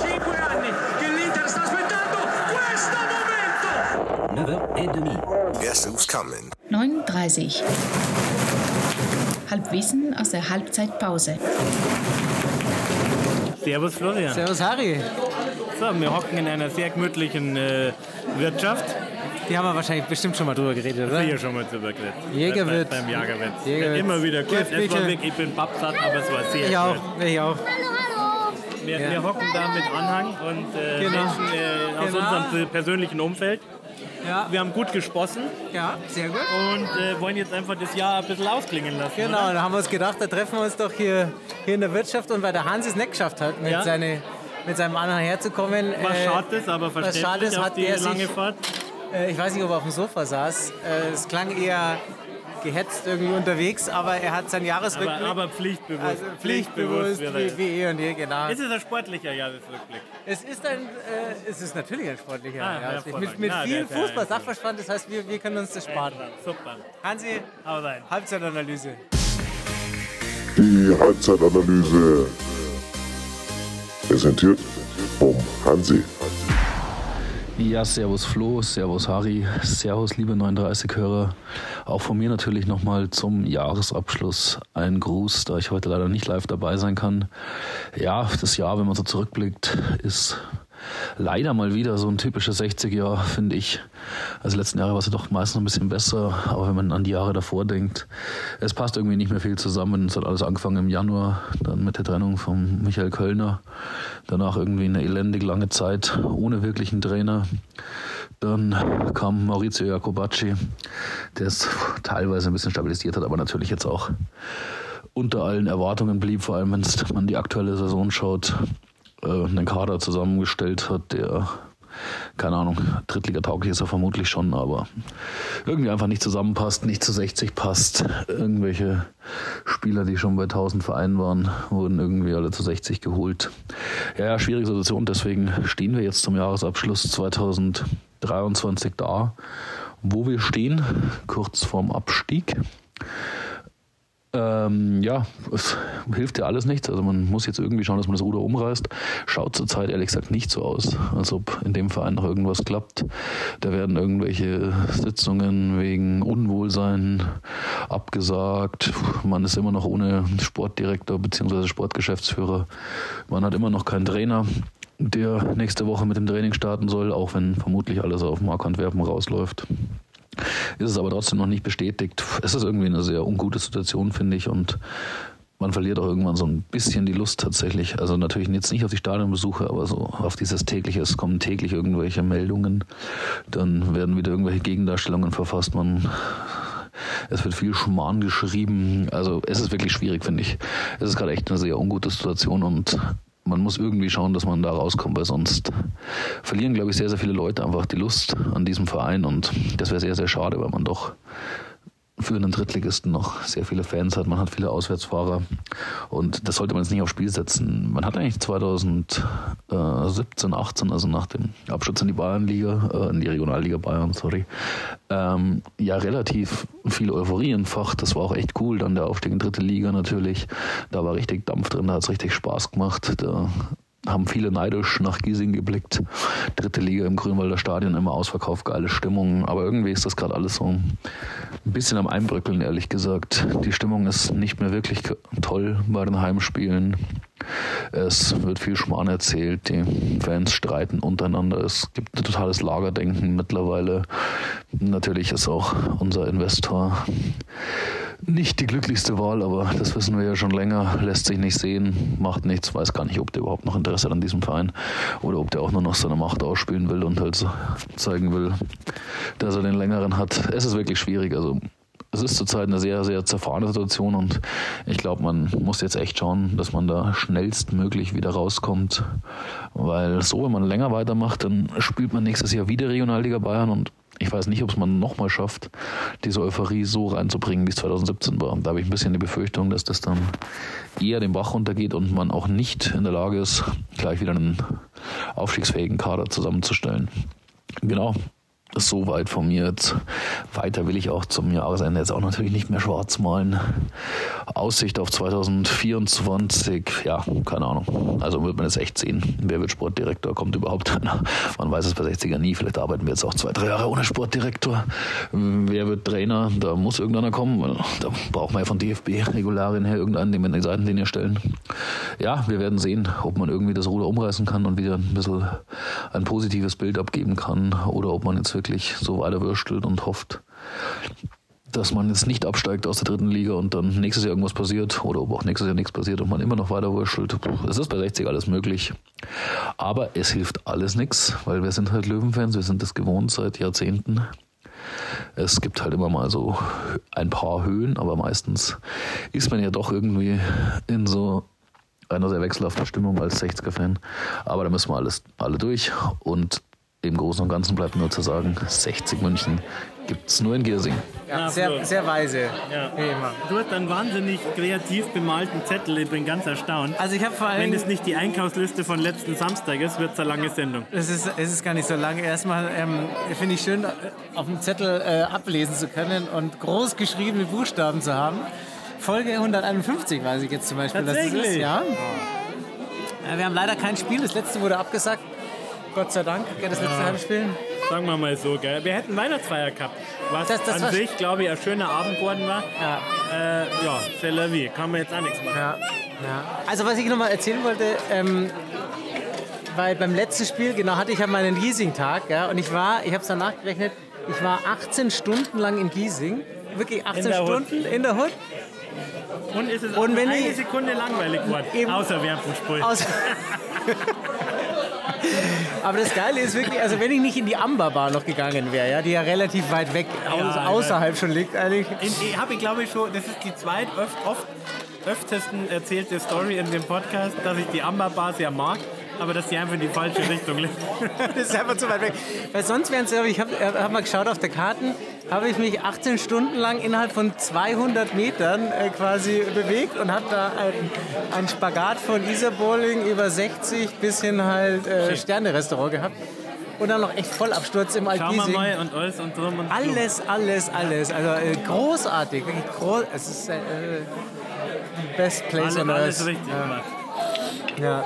Cinque anni che l'Inter sta aspettando questo momento! 9h30. Guess who's coming? 39. Halbwissen aus der Halbzeitpause. Servus Florian. Servus Harry. So, wir hocken in einer sehr gemütlichen äh, Wirtschaft. Die haben wir wahrscheinlich bestimmt schon mal drüber geredet, oder? Sicher schon mal drüber geredet. Jägerwirt. Beim Jagerwirt. Jägerwirt. Immer wieder gut. Es war bitte. wirklich, ich bin pappsatt, aber es war sehr Ich auch, gut. ich auch. Wir, Ja. wir hocken da mit Anhang und äh, Genau. Menschen äh, aus Genau. unserem persönlichen Umfeld. Ja, Wir haben gut gesprossen ja, sehr gut. und äh, wollen jetzt einfach das Jahr ein bisschen ausklingen lassen. Genau, Oder? da haben wir uns gedacht, da treffen wir uns doch hier, hier in der Wirtschaft und weil der Hans es nicht geschafft hat, mit, Ja. seine, mit seinem Anhang herzukommen. Was äh, schade ist, aber was schade verständlich ist, auf hat die er lange sich, Fahrt. Äh, ich weiß nicht, ob er auf dem Sofa saß, äh, es klang eher gehetzt irgendwie unterwegs, aber er hat sein Jahresrückblick. Aber, aber pflichtbewusst. also pflichtbewusst, wird wie, wie eh und je, genau. Ist es ein sportlicher Jahresrückblick? Es ist ein, äh, es ist natürlich ein sportlicher. Ah, ja. hervorragend. mit mit Na, viel der ist ja Fußball, ein- Sachverstand, das heißt, wir, wir können uns das sparen. Super. Hansi, Hau rein. Halbzeitanalyse. Die Halbzeitanalyse präsentiert vom Hansi. Ja, servus Flo, servus Harry, servus liebe 39-Hörer. Auch von mir natürlich nochmal zum Jahresabschluss ein Gruß, da ich heute leider nicht live dabei sein kann. Ja, das Jahr, wenn man so zurückblickt, ist leider mal wieder so ein typisches 60-Jahr, finde ich. Also letzten Jahre war es ja doch meistens ein bisschen besser, aber wenn man an die Jahre davor denkt, es passt irgendwie nicht mehr viel zusammen. Es hat alles angefangen im Januar, dann mit der Trennung von Michael Kölner. Danach irgendwie eine elendig lange Zeit ohne wirklichen Trainer. Dann kam Maurizio Jacobacci, der es teilweise ein bisschen stabilisiert hat, aber natürlich jetzt auch unter allen Erwartungen blieb, vor allem wenn man die aktuelle Saison schaut, äh, einen Kader zusammengestellt hat, der, keine Ahnung, Drittliga-tauglich ist er vermutlich schon, aber irgendwie einfach nicht zusammenpasst, nicht zu 60 passt. Irgendwelche Spieler, die schon bei 1000 Vereinen waren, wurden irgendwie alle zu 60 geholt. Ja, ja, schwierige Situation, deswegen stehen wir jetzt zum Jahresabschluss 2023 da, wo wir stehen, kurz vorm Abstieg. Ähm, ja, es hilft ja alles nichts. Also man muss jetzt irgendwie schauen, dass man das Ruder umreißt. Schaut zurzeit ehrlich gesagt nicht so aus, als ob in dem Verein noch irgendwas klappt. Da werden irgendwelche Sitzungen wegen Unwohlsein abgesagt. Man ist immer noch ohne Sportdirektor bzw. Sportgeschäftsführer. Man hat immer noch keinen Trainer der nächste Woche mit dem Training starten soll, auch wenn vermutlich alles auf Mark Antwerpen rausläuft ist es aber trotzdem noch nicht bestätigt. Es ist irgendwie eine sehr ungute Situation, finde ich, und man verliert auch irgendwann so ein bisschen die Lust tatsächlich. Also natürlich jetzt nicht auf die Stadionbesuche, aber so auf dieses tägliche, es kommen täglich irgendwelche Meldungen, dann werden wieder irgendwelche Gegendarstellungen verfasst, man es wird viel Schmarrn geschrieben. Also es ist wirklich schwierig, finde ich. Es ist gerade echt eine sehr ungute Situation und man muss irgendwie schauen, dass man da rauskommt, weil sonst verlieren, glaube ich, sehr, sehr viele Leute einfach die Lust an diesem Verein und das wäre sehr, sehr schade, weil man doch für einen Drittligisten noch sehr viele Fans hat. Man hat viele Auswärtsfahrer und das sollte man jetzt nicht aufs Spiel setzen. Man hat eigentlich 2017, 18, also nach dem Absturz in die Bayernliga, äh, in die Regionalliga Bayern, sorry, ähm, ja relativ viel Euphorie entfacht. Das war auch echt cool. Dann der Aufstieg in dritte Liga natürlich. Da war richtig Dampf drin, da hat es richtig Spaß gemacht. Da haben viele neidisch nach Giesing geblickt. Dritte Liga im Grünwalder Stadion, immer ausverkauft, geile Stimmung. Aber irgendwie ist das gerade alles so ein bisschen am Einbröckeln, ehrlich gesagt. Die Stimmung ist nicht mehr wirklich toll bei den Heimspielen. Es wird viel Schmarrn erzählt, die Fans streiten untereinander. Es gibt ein totales Lagerdenken mittlerweile. Natürlich ist auch unser Investor nicht die glücklichste Wahl, aber das wissen wir ja schon länger. Lässt sich nicht sehen, macht nichts, weiß gar nicht, ob der überhaupt noch Interesse hat an diesem Verein oder ob der auch nur noch seine Macht ausspielen will und halt zeigen will, dass er den längeren hat. Es ist wirklich schwierig. Also es ist zurzeit eine sehr, sehr zerfahrene Situation und ich glaube, man muss jetzt echt schauen, dass man da schnellstmöglich wieder rauskommt, weil so, wenn man länger weitermacht, dann spielt man nächstes Jahr wieder Regionalliga Bayern und ich weiß nicht, ob es man nochmal schafft, diese Euphorie so reinzubringen, wie es 2017 war. Da habe ich ein bisschen die Befürchtung, dass das dann eher den Bach runtergeht und man auch nicht in der Lage ist, gleich wieder einen aufstiegsfähigen Kader zusammenzustellen. Genau. So weit von mir jetzt. Weiter will ich auch zum Jahresende jetzt auch natürlich nicht mehr schwarz malen. Aussicht auf 2024, ja, keine Ahnung. Also wird man jetzt echt sehen. Wer wird Sportdirektor? Kommt überhaupt einer? Man weiß es bei 60er nie. Vielleicht arbeiten wir jetzt auch zwei, drei Jahre ohne Sportdirektor. Wer wird Trainer? Da muss irgendeiner kommen. Da braucht man ja von DFB-Regularien her irgendeinen, den wir in die Seitenlinie stellen. Ja, wir werden sehen, ob man irgendwie das Ruder umreißen kann und wieder ein bisschen ein positives Bild abgeben kann oder ob man jetzt wirklich so weiterwürstelt und hofft, dass man jetzt nicht absteigt aus der dritten Liga und dann nächstes Jahr irgendwas passiert oder ob auch nächstes Jahr nichts passiert und man immer noch weiter wurschtelt. Es ist bei 60 alles möglich. Aber es hilft alles nichts, weil wir sind halt Löwenfans, wir sind das gewohnt seit Jahrzehnten. Es gibt halt immer mal so ein paar Höhen, aber meistens ist man ja doch irgendwie in so einer sehr wechselhaften Stimmung als 60er-Fan. Aber da müssen wir alles, alle durch und im Großen und Ganzen bleibt nur zu sagen, 60 München gibt es nur in Giersing. Ja, sehr, sehr weise. Ja. Du hast einen wahnsinnig kreativ bemalten Zettel. Ich bin ganz erstaunt. Also ich habe vor Wenn allem... das nicht die Einkaufsliste von letzten Samstag ist, wird es eine lange Sendung. Es ist, es ist gar nicht so lang. Erstmal ähm, finde ich schön, auf dem Zettel äh, ablesen zu können und groß geschriebene Buchstaben zu haben. Folge 151 weiß ich jetzt zum Beispiel, dass es ist. Ja. Wir haben leider kein Spiel. Das letzte wurde abgesagt. Gott sei Dank. Das letzte Heimspiel. Sagen wir mal so, gell? Wir hätten Weihnachtsfeier gehabt. Was Das- das an war- sich, glaube ich, ein schöner Abend geworden war. Ja. Äh, ja, c'est la vie. Kann man jetzt auch nichts machen. Ja. Ja. Also was ich noch mal erzählen wollte, ähm, weil beim letzten Spiel, genau, hatte ich ja meinen Giesing-Tag, ja, und ich war, ich habe es dann nachgerechnet, ich war 18 Stunden lang in Giesing, wirklich 18 der Hut. Stunden in der Hut. Und ist es Und auch wenn eine ich- Sekunde langweilig geworden. Außer. Aus Aber das Geile ist wirklich, also wenn ich nicht in die Amber-Bar noch gegangen wäre, ja, die ja relativ weit weg Ja, außerhalb schon liegt eigentlich. In- Ich habe, glaube ich, schon, das ist die zweit öft, oft öftesten erzählte Story in dem Podcast, dass ich die Amber Bar sehr mag, aber dass die einfach in die falsche Richtung liegt. Das ist einfach zu weit weg. Weil sonst wären es, ich habe hab mal geschaut auf der Karten, habe ich mich 18 Stunden lang innerhalb von 200 Metern äh, quasi bewegt und habe da einen, Spagat von Isarbolling über 60 bis hin halt äh, Sterne-Restaurant gehabt. Und dann noch echt Vollabsturz im wir Altgiesing. mal und alles und drum und Alles, alles, alles. Also äh, großartig, wirklich groß. Es ist äh, best place Alles, on alles earth. richtig gemacht. Ja.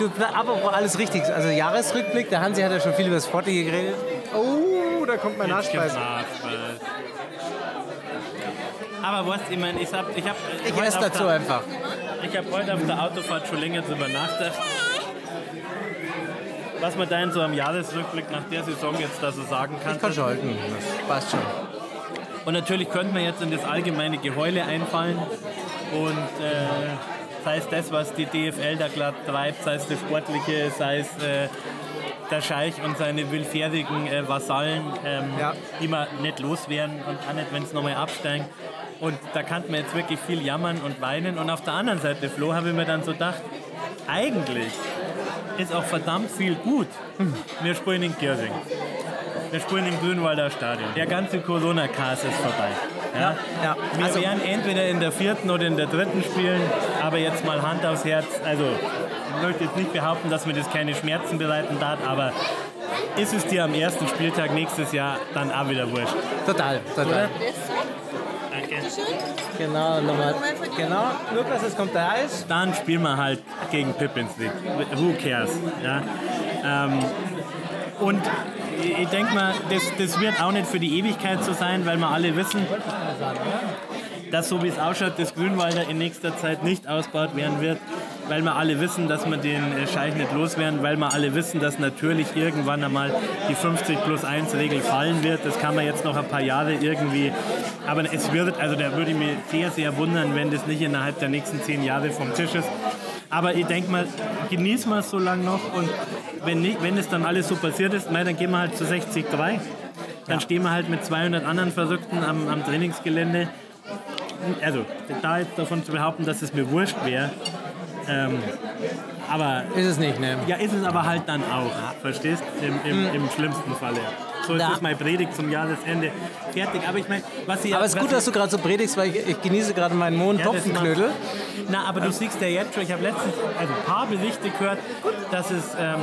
Du, aber alles richtig. Also Jahresrückblick, der Hansi hat ja schon viel über das Sportliche geredet. Oh, da kommt mein. Nachspeise. Aber was, ich meine, ich habe ich hab Ich esse dazu der- einfach. Ich habe heute auf der Autofahrt schon länger drüber nachgedacht. Was man da in so einem Jahresrückblick nach der Saison jetzt da so sagen kann. Ich kann schon halten. Das passt schon. Und natürlich könnte man jetzt in das allgemeine Geheule einfallen und äh, sei es das, was die DFL da glatt treibt, sei es das Sportliche, sei es äh, der Scheich und seine willfährigen äh, Vasallen, ähm, Ja. die man nicht loswerden und auch nicht, wenn es nochmal absteigen. Und da kann man jetzt wirklich viel jammern und weinen. Und auf der anderen Seite, Flo, habe ich mir dann so gedacht, eigentlich ist auch verdammt viel gut. Wir spielen in Giersing. Wir spielen im Grünwalder Stadion. Der ganze Corona-Cast ist vorbei. Ja? ja. Wir Also- werden entweder in der vierten oder in der dritten spielen, aber jetzt mal Hand aufs Herz. Also, ich möchte jetzt nicht behaupten, dass mir das keine Schmerzen bereiten darf, aber ist es dir am ersten Spieltag nächstes Jahr dann auch wieder wurscht? Total, total. Danke. Genau, nochmal. Genau, Lukas, es kommt der Eis. Dann spielen wir halt gegen Pippins League. Who cares? Ja? Ähm, und ich denke mal, das, das wird auch nicht für die Ewigkeit so sein, weil wir alle wissen, dass so wie es ausschaut, das Grünwalder in nächster Zeit nicht ausgebaut werden wird, weil wir alle wissen, dass wir den äh, Scheich nicht loswerden, weil wir alle wissen, dass natürlich irgendwann einmal die 50 plus 1 Regel fallen wird. Das kann man jetzt noch ein paar Jahre irgendwie, aber es wird, also da würde ich mich sehr, sehr wundern, wenn das nicht innerhalb der nächsten zehn Jahre vom Tisch ist. Aber ich denke mal, genießen wir es so lange noch und wenn, nicht, wenn es dann alles so passiert ist, mei, dann gehen wir halt zu 60-3. Dann stehen wir halt mit 200 anderen Verrückten am, am Trainingsgelände also da jetzt davon zu behaupten, dass es mir wurscht wäre, ähm, aber Ist es nicht, ne? ja, ist es aber halt dann auch, verstehst? Im, im, im schlimmsten Falle. So ist Ja. das meine Predigt zum Jahresende. Fertig. Aber ich meine, was ich Aber es ist gut, dass du gerade so predigst, weil ich, ich genieße gerade meinen Ja, Mohn-Topfenknödel. macht- Na, aber du siehst ja jetzt schon, ich habe letztens also ein paar Berichte gehört, dass es ähm,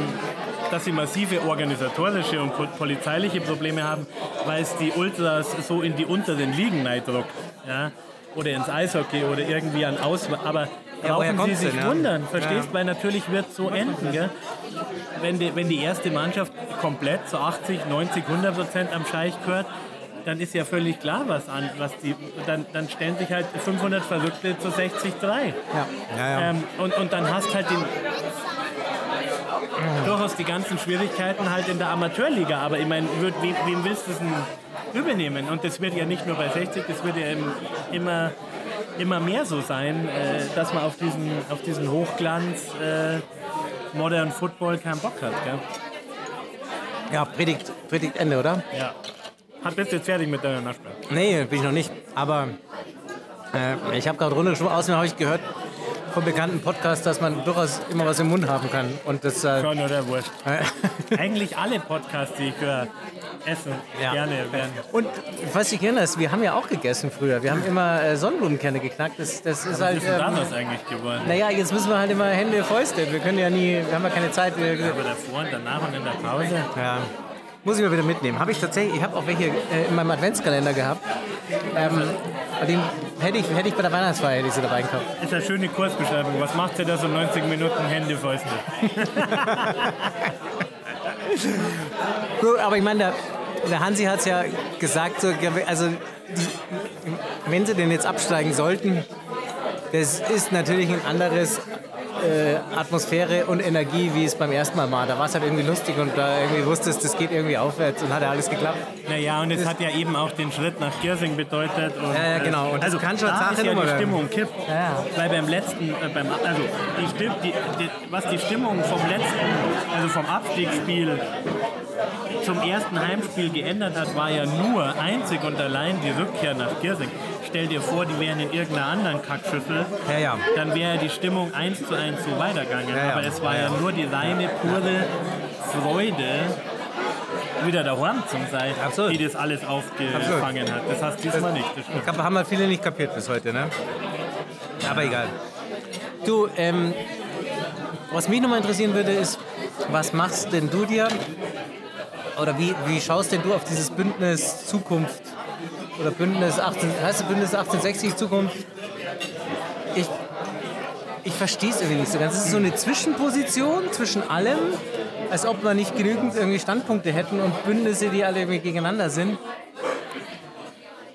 dass sie massive organisatorische und po- polizeiliche Probleme haben, weil es die Ultras so in die unteren Ligen neidruckt. Ja? Oder ins Eishockey oder irgendwie an Aus... Aber Ja, brauchen Sie sich denn, ja? wundern, verstehst? Ja. Weil natürlich wird so enden. Gell? Wenn, die, wenn die erste Mannschaft komplett zu 80, 90, 100 Prozent am Scheich gehört, dann ist ja völlig klar, was an, was die, dann, dann stellen sich halt 500 Verrückte zu 60, 3. Ja, ja, ja. Ähm, und, und dann hast halt den, durchaus die ganzen Schwierigkeiten halt in der Amateurliga. Aber ich meine, wem, wem willst du es denn übernehmen? Und das wird ja nicht nur bei 60, das wird ja im, immer, immer mehr so sein, äh, dass man auf diesen, auf diesen Hochglanz äh, Modern Football keinen Bock hat. Gell? ja Predigt, Predigt Ende, oder? Ja. Hat bist du jetzt fertig mit deiner Nachspiel? Nee, bin ich noch nicht. Aber äh, ich habe gerade runtergeschoben. Außerdem habe ich gehört vom bekannten Podcast, dass man durchaus immer was im Mund haben kann. Und das. Äh, Schon oder wurscht. Eigentlich alle Podcasts, die ich höre, essen Ja. gerne werden. und was ich erinnere, ist, wir haben ja auch gegessen früher. Wir haben immer äh, Sonnenblumenkerne geknackt. Das, das ist Was halt. ist denn Ähm, daraus eigentlich geworden? naja, jetzt müssen wir halt immer Hände Fäuste. Wir können ja nie, wir haben ja keine Zeit. Wir, Aber davor und danach und in der Pause. Ja. Muss ich mal wieder mitnehmen. Habe ich tatsächlich, ich habe auch welche äh, in meinem Adventskalender gehabt. Ähm, den hätte ich, hätte ich bei der Weihnachtsfeier hätte ich sie dabei gehabt. Ist eine schöne Kursbeschreibung. Was macht ihr da so 90 Minuten Hände Fäuste? Gut, aber ich meine, der, der Hansi hat es ja gesagt, so, also wenn sie denn jetzt absteigen sollten, das ist natürlich ein anderes äh, Atmosphäre und Energie, wie es beim ersten Mal war. Da war es halt irgendwie lustig und da irgendwie wusstest, das geht irgendwie aufwärts und hat ja alles geklappt. Naja, und es hat ja eben auch den Schritt nach Giersing bedeutet. Und, Ja, ja, genau. Und also kann schon da Sache ist ja die. Stimmung kippt. Ja. Weil beim letzten, äh, beim, also die, die, die, was die Stimmung vom letzten, also vom Abstiegsspiel zum ersten Heimspiel geändert hat, war ja nur einzig und allein die Rückkehr nach Giersing. Stell dir vor, die wären in irgendeiner anderen Kackschüssel, Ja, ja. dann wäre die Stimmung eins zu eins so weitergegangen. Ja. Aber es war Ja, nur die reine, pure Freude, wieder daheim zu sein, Absolut. die das alles aufgefangen hat. Das hast du diesmal nicht. Das glaube, haben halt viele nicht kapiert bis heute, ne? Aber egal. Du, ähm, was mich nochmal interessieren würde, ist, was machst denn du dir oder wie, wie schaust denn du auf dieses Bündnis Zukunft oder Bündnis 18, heißt Bündnis 1860 Zukunft? Ich, ich verstehe es irgendwie nicht so ganz. Es ist so eine Zwischenposition zwischen allem, als ob wir nicht genügend irgendwie Standpunkte hätten und Bündnisse, die alle irgendwie gegeneinander sind.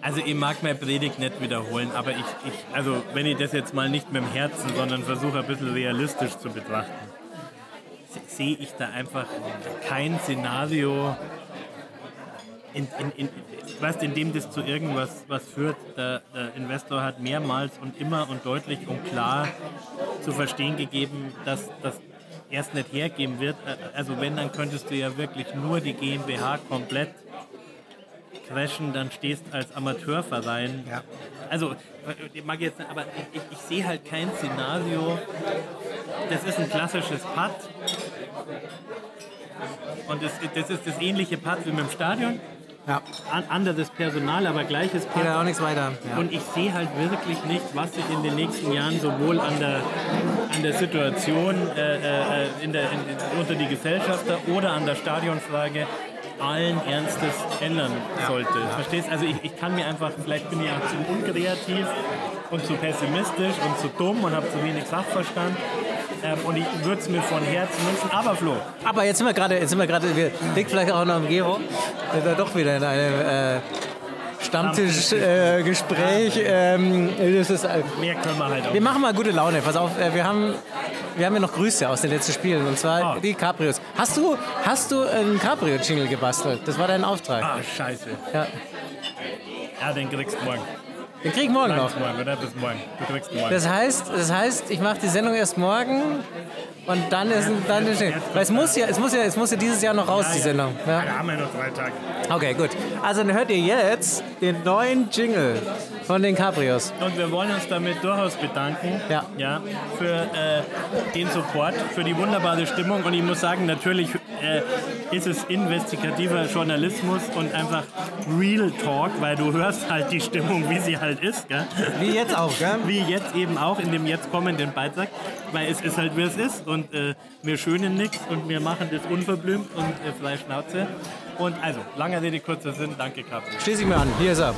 Also ich mag meine Predigt nicht wiederholen, aber ich, ich, also wenn ich das jetzt mal nicht mit dem Herzen, sondern versuche ein bisschen realistisch zu betrachten, sehe ich da einfach kein Szenario, in, in, in, weißt, in dem das zu irgendwas was führt. Der, der Investor hat mehrmals und immer und deutlich und klar zu verstehen gegeben, dass das erst nicht hergeben wird. Also wenn, dann könntest du ja wirklich nur die GmbH komplett crashen, dann stehst als Amateurverein. Ja. Also, ich mag jetzt, aber ich, ich, ich sehe halt kein Szenario. Das ist ein klassisches Putt. Und das, das ist das ähnliche Putt wie mit dem Stadion. Ja, An, anderes Personal, aber gleiches Putt. geht ja auch nichts weiter. Ja. Und ich sehe halt wirklich nicht, was sich in den nächsten Jahren sowohl an der, an der Situation äh, äh, in der, in, unter die Gesellschafter oder an der Stadionfrage allen Ernstes ändern sollte. Verstehst? Also ich, ich kann mir einfach, vielleicht bin ich auch zu unkreativ und zu pessimistisch und zu dumm und habe zu wenig Sachverstand. Ähm, und ich würde es mir von Herzen wünschen. Aber Flo, Aber jetzt sind wir gerade, jetzt sind wir gerade, wir liegt vielleicht auch noch im Gero, wir sind doch wieder in einem äh, Stammtischgespräch. Äh, ähm, das ist, äh, mehr können wir halt auch. wir machen mal gute Laune. Pass auf, äh, wir haben, wir haben ja noch Grüße aus den letzten Spielen und zwar Ah. die Cabrios. Hast du, hast du einen Cabrio-Jingle gebastelt? Das war dein Auftrag. Ah, scheiße. Ja. Ja, den kriegst du morgen. Den krieg ich morgen noch. Morgen, oder? Bis morgen. Du kriegst morgen. Das heißt, das heißt, ich mache die Sendung erst morgen und dann ist ein, dann ist ein, weil es muss ja, es muss ja, es muss ja dieses Jahr noch raus, die Sendung. Ja. Da haben wir noch drei Tage. Okay, gut. Also dann hört ihr jetzt den neuen Jingle von den Cabrios. Und wir wollen uns damit durchaus bedanken Ja. Ja, für äh, den Support, für die wunderbare Stimmung. Und ich muss sagen, natürlich äh, ist es investigativer Journalismus und einfach Real Talk, weil du hörst halt die Stimmung, wie sie halt halt ist. Gell? Wie jetzt auch, gell? Wie jetzt eben auch in dem jetzt kommenden Beitrag. Weil es ist halt, wie es ist. Und äh, wir schönen nichts und wir machen das unverblümt und äh, frei Schnauze. Und also, langer Rede, kurzer Sinn. Danke, Capri. Schließe ich mir an. Hier ist er.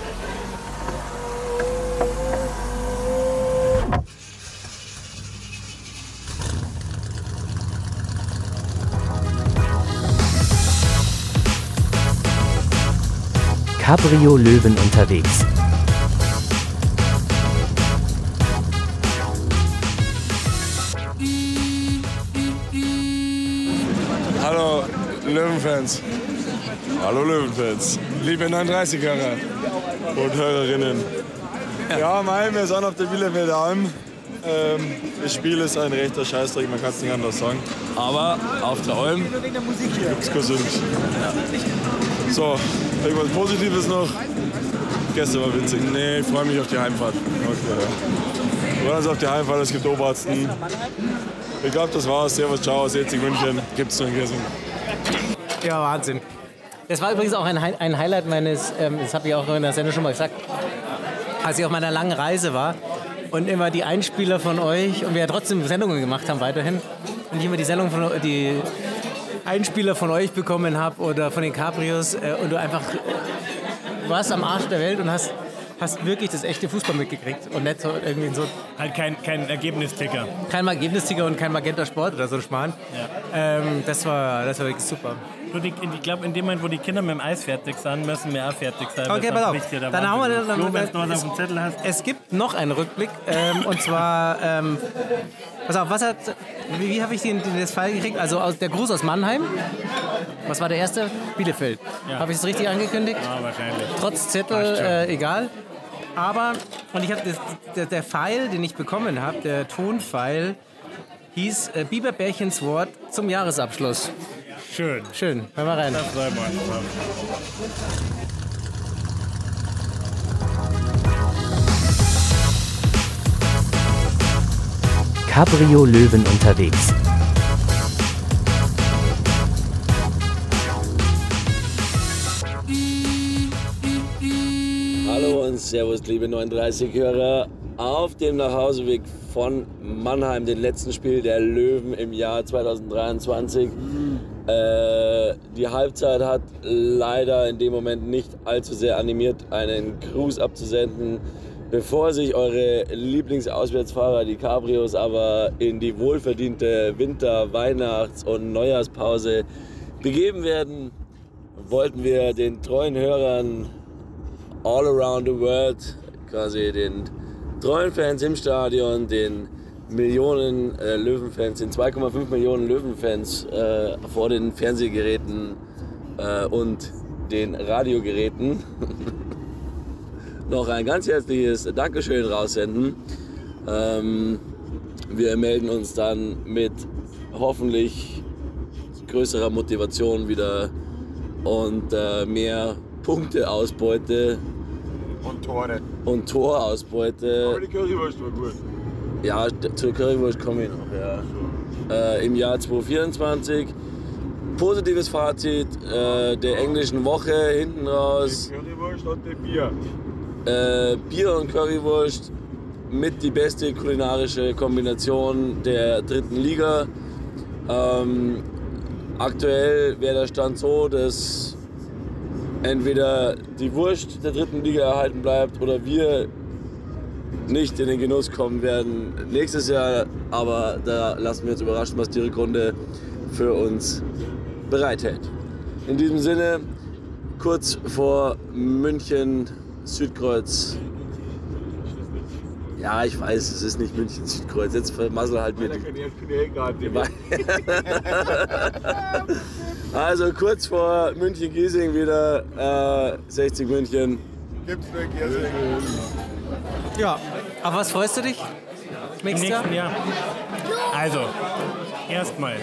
Cabrio Löwen unterwegs. Löwenfans. Hallo Löwenfans. Liebe 39-Hörer und Hörerinnen. Ja, mein, wir sind auf der Bielefelder Alm. Ähm, das Spiel ist ein rechter Scheißdreck, man kann es nicht anders sagen. Aber auf der Alm gibt's gesund. Ja. So, irgendwas Positives noch? Gestern war witzig. Nee, ich freue mich auf die Heimfahrt. Okay. Wir freuen uns auf die Heimfahrt, es gibt Obersten. Ich glaube, das war's. Servus, ciao, 60 München. Gibt's nur in Gießen. Ja, Wahnsinn. Das war übrigens auch ein, ein Highlight meines, ähm, das habe ich auch in der Sendung schon mal gesagt, als ich auf meiner langen Reise war und immer die Einspieler von euch und wir ja trotzdem Sendungen gemacht haben weiterhin und ich immer die Sendung von die Einspieler von euch bekommen habe oder von den Cabrios äh, und du einfach äh, warst am Arsch der Welt und hast, hast wirklich das echte Fußball mitgekriegt und nicht so irgendwie so Halt kein, kein Ergebnisticker. kein Ergebnisticker und kein Magenta Sport oder so ein Schmarrn. Ähm, das, war, das war wirklich super. Die- Ich glaube, in dem Moment, wo die Kinder mit dem Eis fertig sind, müssen wir auch fertig sein. Okay, pass auf. Dann haben wir Wahnsinn dann, los. Flo, wenn du noch was auf dem Zettel hast. es gibt noch einen Rückblick ähm, und zwar ähm, pass auf, was hat wie, wie habe ich den, den das Fall gekriegt? Also aus, der Gruß aus Mannheim. Was war der erste? Bielefeld. Ja. Habe ich es richtig angekündigt? Ja, wahrscheinlich. Trotz Zettel äh, egal. Aber und ich habe der, der Pfeil, den ich bekommen habe, der Tonpfeil hieß äh, Biberbärchens Wort zum Jahresabschluss. Schön. Schön, hör mal rein. Da freuen wir uns drauf. Cabrio Löwen unterwegs. Hallo und Servus, liebe 39-Hörer. Auf dem Nachhauseweg von Mannheim, dem letzten Spiel der Löwen im Jahr 2023. Äh, die Halbzeit hat leider in dem Moment nicht allzu sehr animiert, einen Gruß abzusenden, bevor sich eure Lieblingsauswärtsfahrer, die Cabrios, aber in die wohlverdiente Winter-, Weihnachts- und Neujahrspause begeben werden, wollten wir den treuen Hörern all around the world, quasi den treuen Fans im Stadion, den Millionen äh, Löwenfans, den 2,5 Millionen Löwenfans äh, vor den Fernsehgeräten äh, und den Radiogeräten noch ein ganz herzliches Dankeschön raussenden. Ähm, wir melden uns dann mit hoffentlich größerer Motivation wieder und äh, mehr Punkteausbeute Und Tore. und Torausbeute. die Currywurst war gut. Ja, zur Currywurst komme ich noch, ja. Äh, Im Jahr 2024. Positives Fazit äh, der englischen Woche hinten raus. Currywurst und die Bier. Äh, Bier und Currywurst mit die beste kulinarische Kombination der dritten Liga. Ähm, aktuell wäre der Stand so, dass entweder die Wurst der dritten Liga erhalten bleibt oder wir nicht in den Genuss kommen werden nächstes Jahr. Aber da lassen wir uns überraschen, was die Rückrunde für uns bereithält. In diesem Sinne, kurz vor München Südkreuz. Ja, ich weiß, es ist nicht München Südkreuz. Jetzt vermassel halt mir die. Also kurz vor München Giesing wieder äh, 60 München. Gibt's Giersing. Ja, auf was freust du dich? Im Nächstes Jahr? nächsten Jahr. Also, erstmal,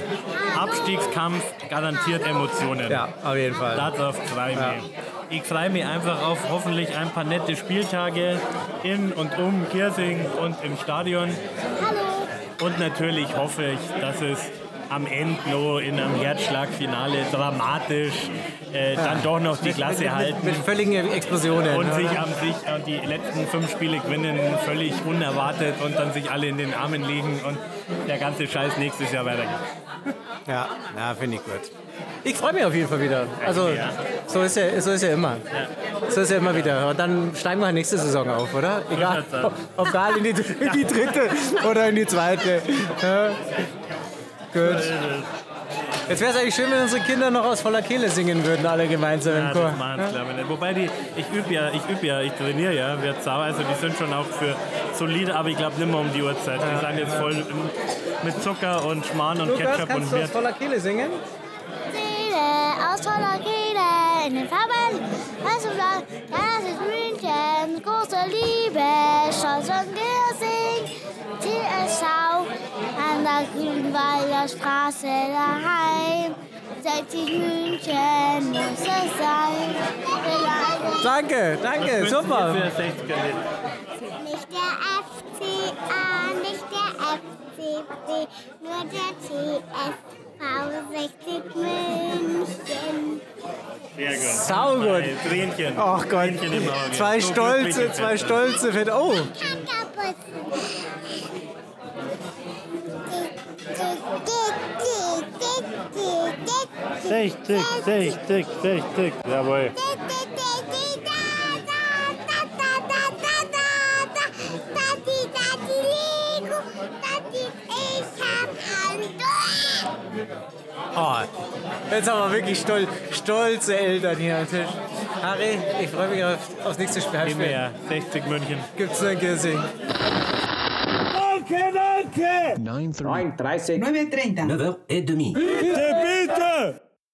Abstiegskampf garantiert Emotionen. Ja, auf jeden Fall. Darauf freue ich mich. Ich freue mich einfach auf hoffentlich ein paar nette Spieltage in und um Giersing und im Stadion. Und natürlich hoffe ich, dass es am Ende noch in einem Herzschlagfinale dramatisch äh, dann doch noch die Klasse mit, halten. Mit, mit völligen Explosionen. und sich am sich und die letzten fünf Spiele gewinnen, völlig unerwartet und dann sich alle in den Armen liegen und der ganze Scheiß nächstes Jahr weitergeht. Ja, ja finde ich gut. Ich freue mich auf jeden Fall wieder. Also, Ja. so ist ja, so ist ja immer. So ist ja immer wieder. Und dann steigen wir nächste Saison auf, oder? Egal, ob, egal in, die, in die dritte oder in die zweite. Ja. Gut. Jetzt wäre es eigentlich schön, wenn unsere Kinder noch aus voller Kehle singen würden, alle gemeinsam im Ja, Chor. das machen sie, glaube ich nicht. Wobei die, ich übe ja, ich übe ja, ich trainiere ja, wird sauer, also die sind schon auch für solide, aber ich glaube nicht mehr um die Uhrzeit. Die sind jetzt voll im, mit Zucker und Schmarrn und Lukas, Ketchup kannst und du aus Wirt. voller Kehle singen? Seele aus voller Kehle in den Farben. Das ist München, große Liebe, Stolz und Gersing. Der Grünwalder Straße daheim. Seit ich München muss es sein. Danke, danke, super. 60 nicht der FCA, nicht der FCB, nur der TSV 60 München. Sehr gut. Saugut. Ein Tränchen. Ach Gott, Tränchen im Auge. zwei So stolze, zwei stolze Väter. Oh, 60, 60, 60. Jawohl. oh. jetzt haben wir wirklich stol stolze Eltern hier am Tisch. Harry, ich freue mich auf, aufs nächste Spiel. Immer her. 60 München. Gibt's nur ein Girsing. 9.30. 9.30. 9.30. et demi. Bitte, bitte!